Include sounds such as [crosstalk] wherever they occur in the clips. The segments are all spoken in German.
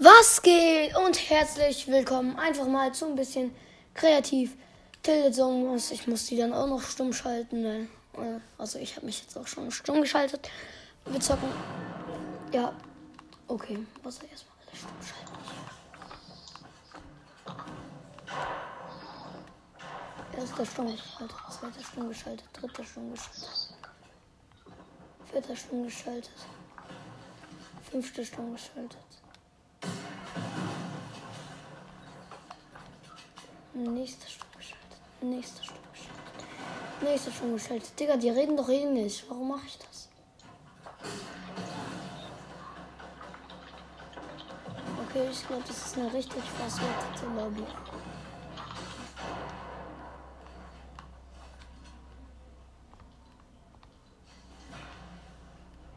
Was geht und herzlich willkommen einfach mal zu ein bisschen kreativ. Tilted Songs. Ich muss die dann auch noch stumm schalten. Ne? Also ich habe mich jetzt auch schon stumm geschaltet. Wir zocken. Ja. Okay. Also erstmal alles stumm schalten. Erster stumm geschaltet. Zweiter stumm geschaltet. Dritter stumm geschaltet. Vierter stumm geschaltet. Fünfte stumm geschaltet. Nächste Stunde geschaltet. Nächste Stunde geschaltet. Nächste Stunde geschaltet. Digga, die reden doch eh nicht. Warum mache ich das? Okay, ich glaube, das ist eine richtig versortete Lobby.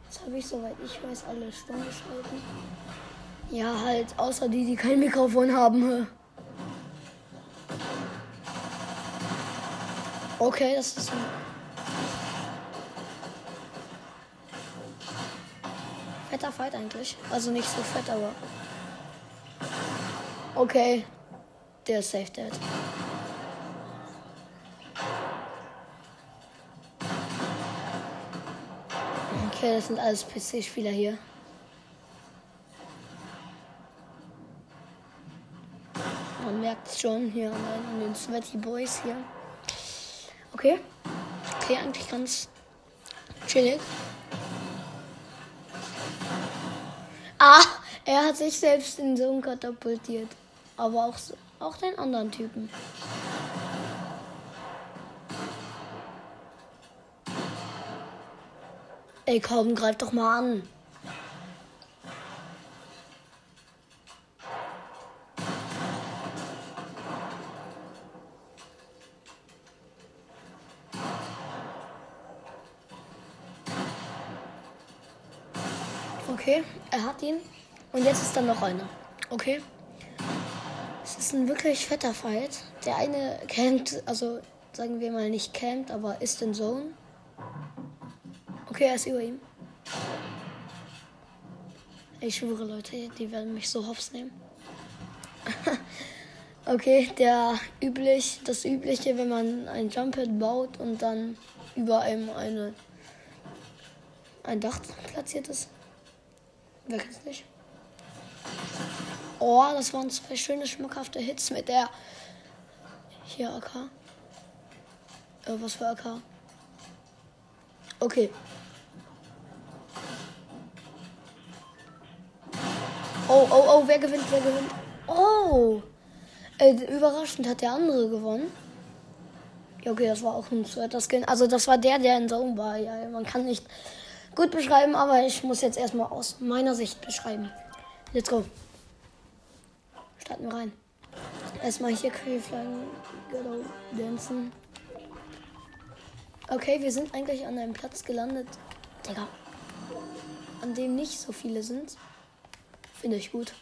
Jetzt habe ich, soweit ich weiß, alle stumm geschalten. Ja, halt, außer die, die kein Mikrofon haben. Okay, das ist. Fetter Fight eigentlich. Also nicht so fett, aber. Okay. Der ist safe dead. Okay, das sind alles PC-Spieler hier. Man merkt es schon hier an den Sweaty Boys hier. Okay. Okay, eigentlich ganz chillig. Ah, er hat sich selbst in so katapultiert. Aber auch, auch den anderen Typen. Ey, komm, greif doch mal an. Ihn. Und jetzt ist dann noch einer. Okay. Es ist ein wirklich fetter Fight. Der eine campt, also sagen wir mal nicht campt, aber ist in Zone. Okay, er ist über ihm. Ich schwöre, Leute, die werden mich so hops nehmen. [laughs] okay, der üblich, das übliche, wenn man ein Jumppad baut und dann über einem eine, ein Dach platziert ist. Wer kennt's nicht? Oh, das waren zwei schöne, schmackhafte Hits mit der. Hier AK. Äh, was für AK? Okay. Oh, oh, oh, wer gewinnt, wer gewinnt? Oh! Äh, überraschend hat der andere gewonnen. Ja, okay, das war auch ein zweiter Skin. Also, das war der, der in Zone war. Ja, man kann nicht gut beschreiben, aber ich muss jetzt erstmal aus meiner Sicht beschreiben. Let's go. Starten wir rein. Erstmal hier Flying Ghetto Dancen. Okay, wir sind eigentlich an einem Platz gelandet. Digga. An dem nicht so viele sind. Finde ich gut.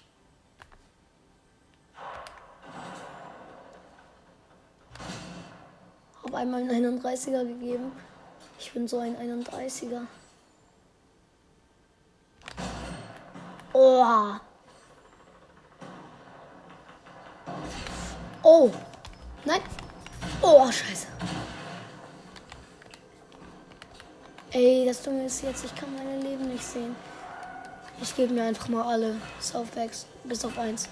Hab einmal einen 31er gegeben. Ich bin so ein 31er. Oh. Oh. Nein. Oh, scheiße. Ey, das Dumme ist jetzt, ich kann meine Leben nicht sehen. Ich gebe mir einfach mal alle Softbacks bis auf eins.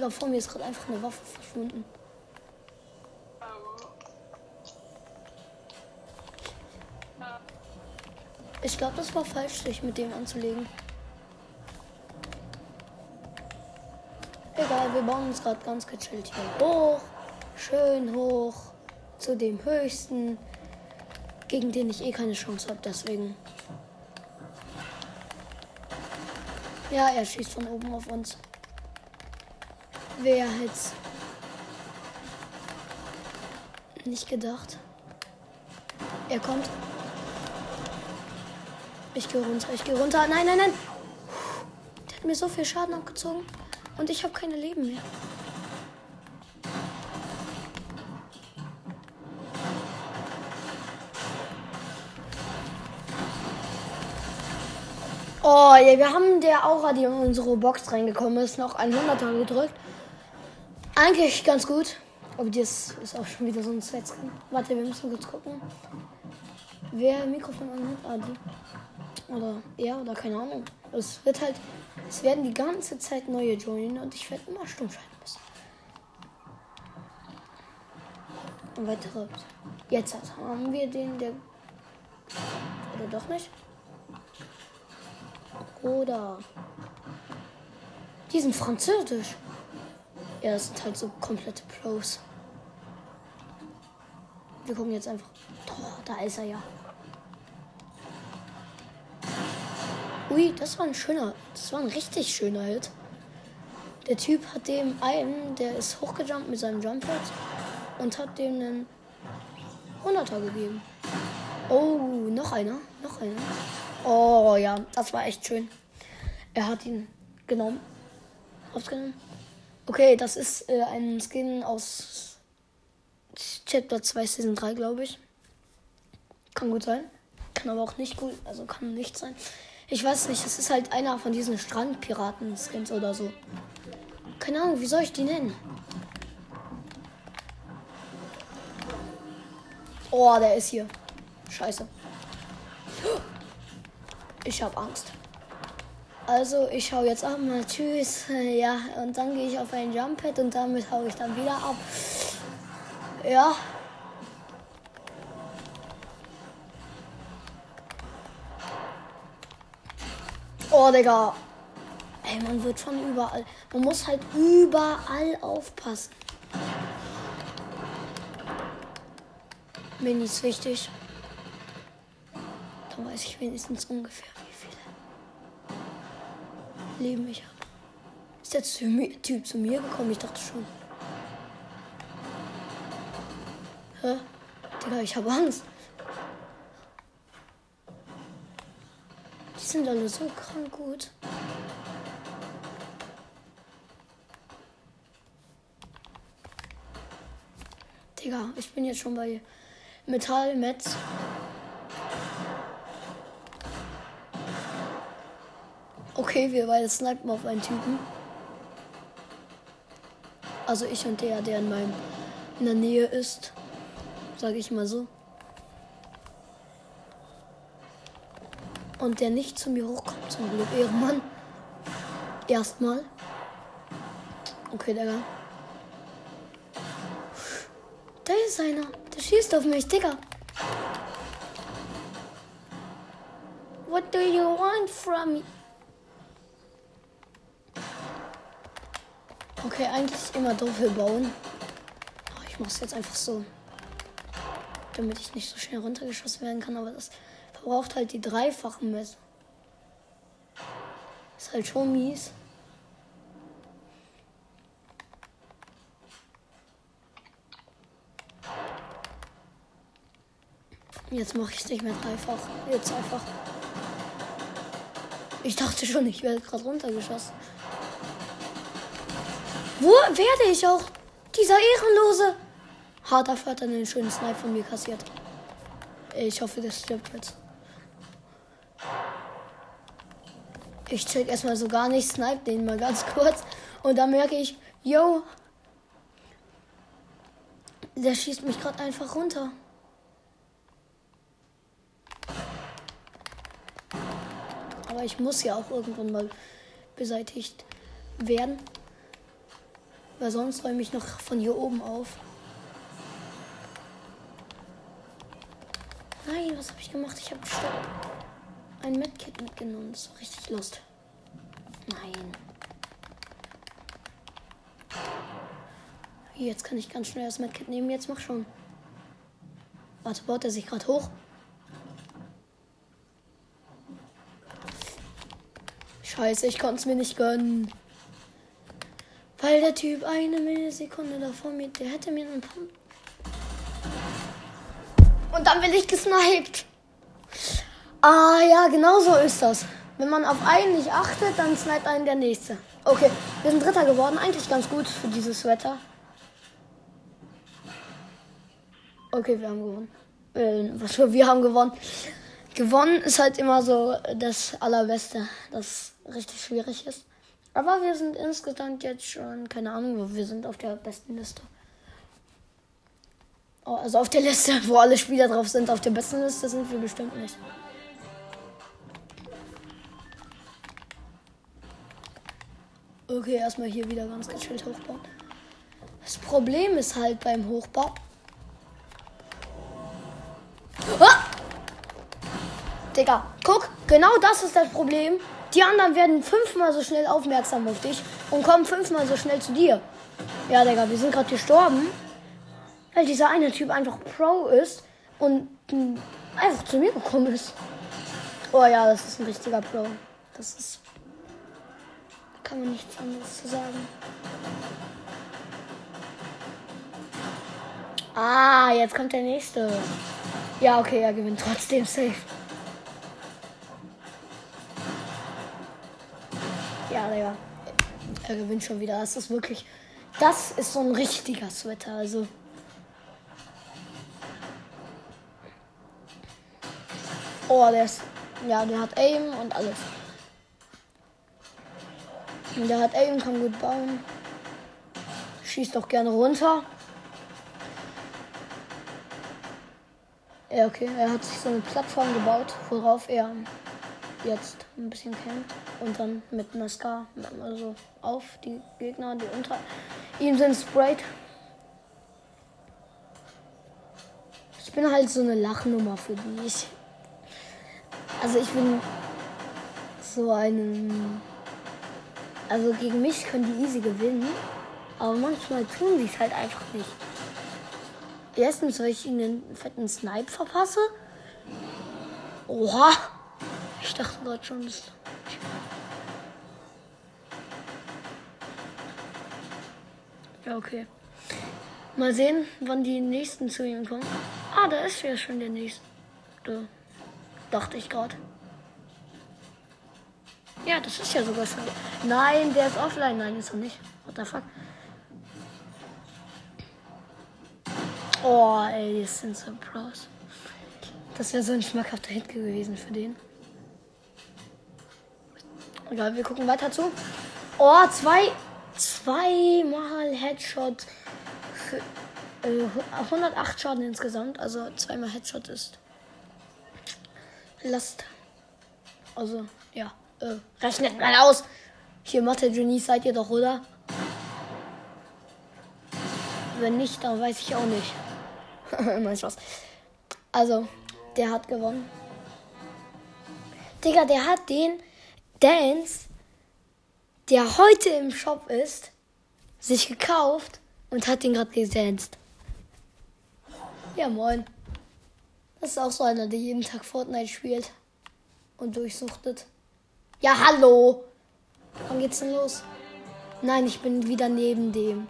Digga, vor mir ist gerade einfach eine Waffe verschwunden. Ich glaube, das war falsch, sich mit dem anzulegen. Egal, wir bauen uns gerade ganz gechillt hier hoch. Schön hoch. Zu dem höchsten. Gegen den ich eh keine Chance habe, deswegen. Ja, er schießt von oben auf uns wäre jetzt halt nicht gedacht? Er kommt. Ich gehe runter, ich gehe runter. Nein, nein, nein. Der hat mir so viel Schaden abgezogen. Und ich habe keine Leben mehr. Oh, ja, wir haben der Aura, die in unsere Box reingekommen ist, noch 100er gedrückt. Eigentlich ganz gut. Aber das ist auch schon wieder so ein Set-Skin. Warte, wir müssen kurz gucken. Wer Mikrofon anhat? Ah, die. Oder er oder keine Ahnung. Es wird halt. Es werden die ganze Zeit neue joinen und ich werde immer stumm schalten müssen. Und weitere. Jetzt haben wir den, der. Oder doch nicht? Oder. Die sind französisch. Ja, das sind halt so komplette Pros. Wir gucken jetzt einfach. Oh, da ist er ja. Ui, das war ein schöner, das war ein richtig schöner Hit. Der Typ hat dem einen, der ist hochgejumpt mit seinem Jumppad und hat dem einen 100er gegeben. Oh, noch einer, noch einer. Oh ja, das war echt schön. Er hat ihn genommen. Aufgenommen. Okay, das ist äh, ein Skin aus Chapter 2 Season 3, glaube ich. Kann gut sein. Kann aber auch nicht gut, also kann nicht sein. Ich weiß nicht, es ist halt einer von diesen Strandpiraten-Skins oder so. Keine Ahnung, wie soll ich die nennen? Oh, der ist hier. Scheiße. Ich habe Angst. Also, ich hau jetzt ab. Mal tschüss. Ja, und dann gehe ich auf ein Jump-Pad und damit hau ich dann wieder ab. Ja. Oh, Digga. Ey, man wird schon überall. Man muss halt überall aufpassen. Mini ist wichtig. Dann weiß ich wenigstens ungefähr, Leben ich habe. Ist der Typ zu mir gekommen? Ich dachte schon. Hä? Digga, ich habe Angst. Die sind alle so krank gut. Digga, ich bin jetzt schon bei Metall, Metz. Okay, wir beide snipen auf einen Typen. Also ich und der, der in meinem in der Nähe ist. Sage ich mal so. Und der nicht zu mir hochkommt, zum Glück. Ehrenmann. Erstmal. Okay, Digga. Da ist einer. Der schießt auf mich, Digga. What do you want from me? Okay, eigentlich immer Doppel bauen. Oh, ich mach's jetzt einfach so. Damit ich nicht so schnell runtergeschossen werden kann, aber das verbraucht halt die dreifachen Messer. Ist halt schon mies. Jetzt mache ich es nicht mehr dreifach. Jetzt einfach. Ich dachte schon, ich werde gerade runtergeschossen. Wo werde ich auch? Dieser Ehrenlose. Harter Vater einen schönen Snipe von mir kassiert. Ich hoffe, das stirbt jetzt. Ich check erstmal so gar nicht, snipe den mal ganz [laughs] kurz. Und dann merke ich, yo, der schießt mich gerade einfach runter. Aber ich muss ja auch irgendwann mal beseitigt werden. Weil sonst räume ich noch von hier oben auf. Nein, was habe ich gemacht? Ich habe ein Medkit mitgenommen. Das war richtig lust. Nein. Jetzt kann ich ganz schnell das Medkit nehmen. Jetzt mach schon. Warte, baut er sich gerade hoch? Scheiße, ich konnte es mir nicht gönnen. Weil der Typ eine Millisekunde davor mir, der hätte mir einen Pump. Und dann bin ich gesniped. Ah ja, genau so ist das. Wenn man auf einen nicht achtet, dann sniped einen der nächste. Okay, wir sind Dritter geworden. Eigentlich ganz gut für dieses Wetter. Okay, wir haben gewonnen. Äh, was für wir haben gewonnen. Gewonnen ist halt immer so das Allerbeste, das richtig schwierig ist. Aber wir sind insgesamt jetzt schon, keine Ahnung, wir sind auf der besten Liste. Oh, also auf der Liste, wo alle Spieler drauf sind, auf der besten Liste sind wir bestimmt nicht. Okay, erstmal hier wieder ganz gechillt hochbauen. Das Problem ist halt beim Hochbau. Ah! Digga, guck, genau das ist das Problem. Die anderen werden fünfmal so schnell aufmerksam auf dich und kommen fünfmal so schnell zu dir. Ja, Digga, wir sind gerade gestorben, weil dieser eine Typ einfach Pro ist und einfach zu mir gekommen ist. Oh ja, das ist ein richtiger Pro. Das ist kann man nichts anderes zu sagen. Ah, jetzt kommt der nächste. Ja, okay, er gewinnt trotzdem safe. Ja, Digga. Er gewinnt schon wieder. Das ist wirklich. Das ist so ein richtiger Sweater. Also. Oh, der ist. Ja, der hat Aim und alles. Der hat Aim, kann gut bauen. Schießt auch gerne runter. Ja, okay. Er hat sich so eine Plattform gebaut, worauf er jetzt ein bisschen campt. Und dann mit einer Scar also auf die Gegner, die unter ihm sind, sprayt. Ich bin halt so eine Lachnummer für die. Ich, also ich bin so ein also gegen mich können die easy gewinnen. Aber manchmal tun sie es halt einfach nicht. Erstens, weil ich ihnen einen fetten Snipe verpasse. Oha! Dachte gerade schon, das. Ja, okay. Mal sehen, wann die nächsten zu ihm kommen. Ah, da ist ja schon der nächste. Dachte ich gerade. Ja, das ist ja sogar schon. Nein, der ist offline. Nein, ist er nicht. What the fuck? Oh, ey, die sind so Pros. Das wäre so ein schmackhafter Hit gewesen für den. Egal, wir gucken weiter zu. Oh, zwei, zweimal Headshot für äh, 108 Schaden insgesamt. Also zweimal Headshot ist Last. Also, ja. Äh, rechnet mal aus. Hier Mathe-Genies seid ihr doch, oder? Wenn nicht, dann weiß ich auch nicht. [laughs] Nein, Spaß. Also, der hat gewonnen. Digga, der hat den Dance, der heute im Shop ist, sich gekauft und hat den gerade gedanced. Ja, moin. Das ist auch so einer, der jeden Tag Fortnite spielt und durchsuchtet. Ja, hallo. Wann geht's denn los? Nein, ich bin wieder neben dem.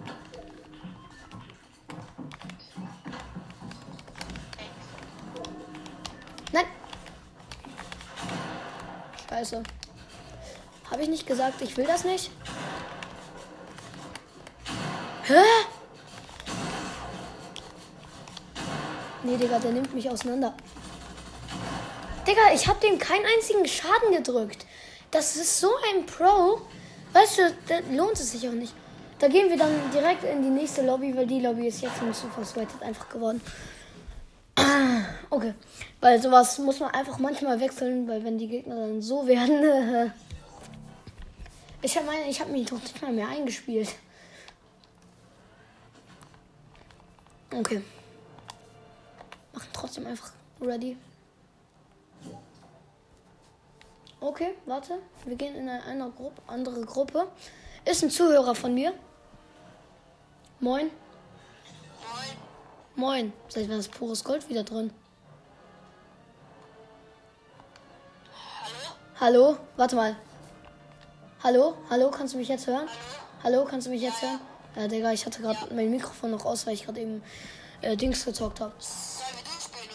Nein. Scheiße. Habe ich nicht gesagt, ich will das nicht? Hä? Nee, Digga, der nimmt mich auseinander. Digga, ich habe dem keinen einzigen Schaden gedrückt. Das ist so ein Pro. Weißt du, da lohnt es sich auch nicht. Da gehen wir dann direkt in die nächste Lobby, weil die Lobby ist jetzt mit Super Sweated einfach geworden. [clears throat] Okay. Weil sowas muss man einfach manchmal wechseln, weil wenn die Gegner dann so werden. [laughs] ich habe meine, ich habe mich doch nicht mal mehr eingespielt. Okay. Machen trotzdem einfach ready. Okay, warte. Wir gehen in eine, eine Gruppe, andere Gruppe. Ist ein Zuhörer von mir. Moin. Moin. Moin. Seit wann ist pures Gold wieder drin? Hallo? Hallo? Warte mal. Hallo? Hallo? Kannst du mich jetzt hören? Hallo? Kannst du mich jetzt hören? Ja, Digga, ich hatte gerade mein Mikrofon noch aus, weil ich gerade eben äh, Dings gezockt habe. Sollen wir durchspielen,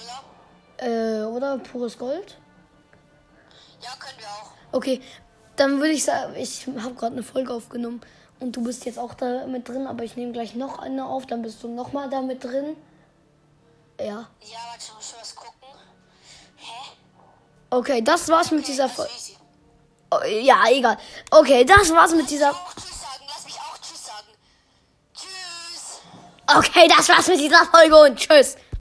oder? Äh, oder pures Gold? Ja, können wir auch. Okay, dann würde ich sagen, ich habe gerade eine Folge aufgenommen und du bist jetzt auch da mit drin, aber ich nehme gleich noch eine auf, dann bist du noch mal da mit drin. Ja. Ja, warte, ich muss was gucken. Hä? Okay, das war's mit dieser Folge. Easy. Ja, egal. Okay, das war's mit dieser. Okay, das war's mit dieser Folge und tschüss.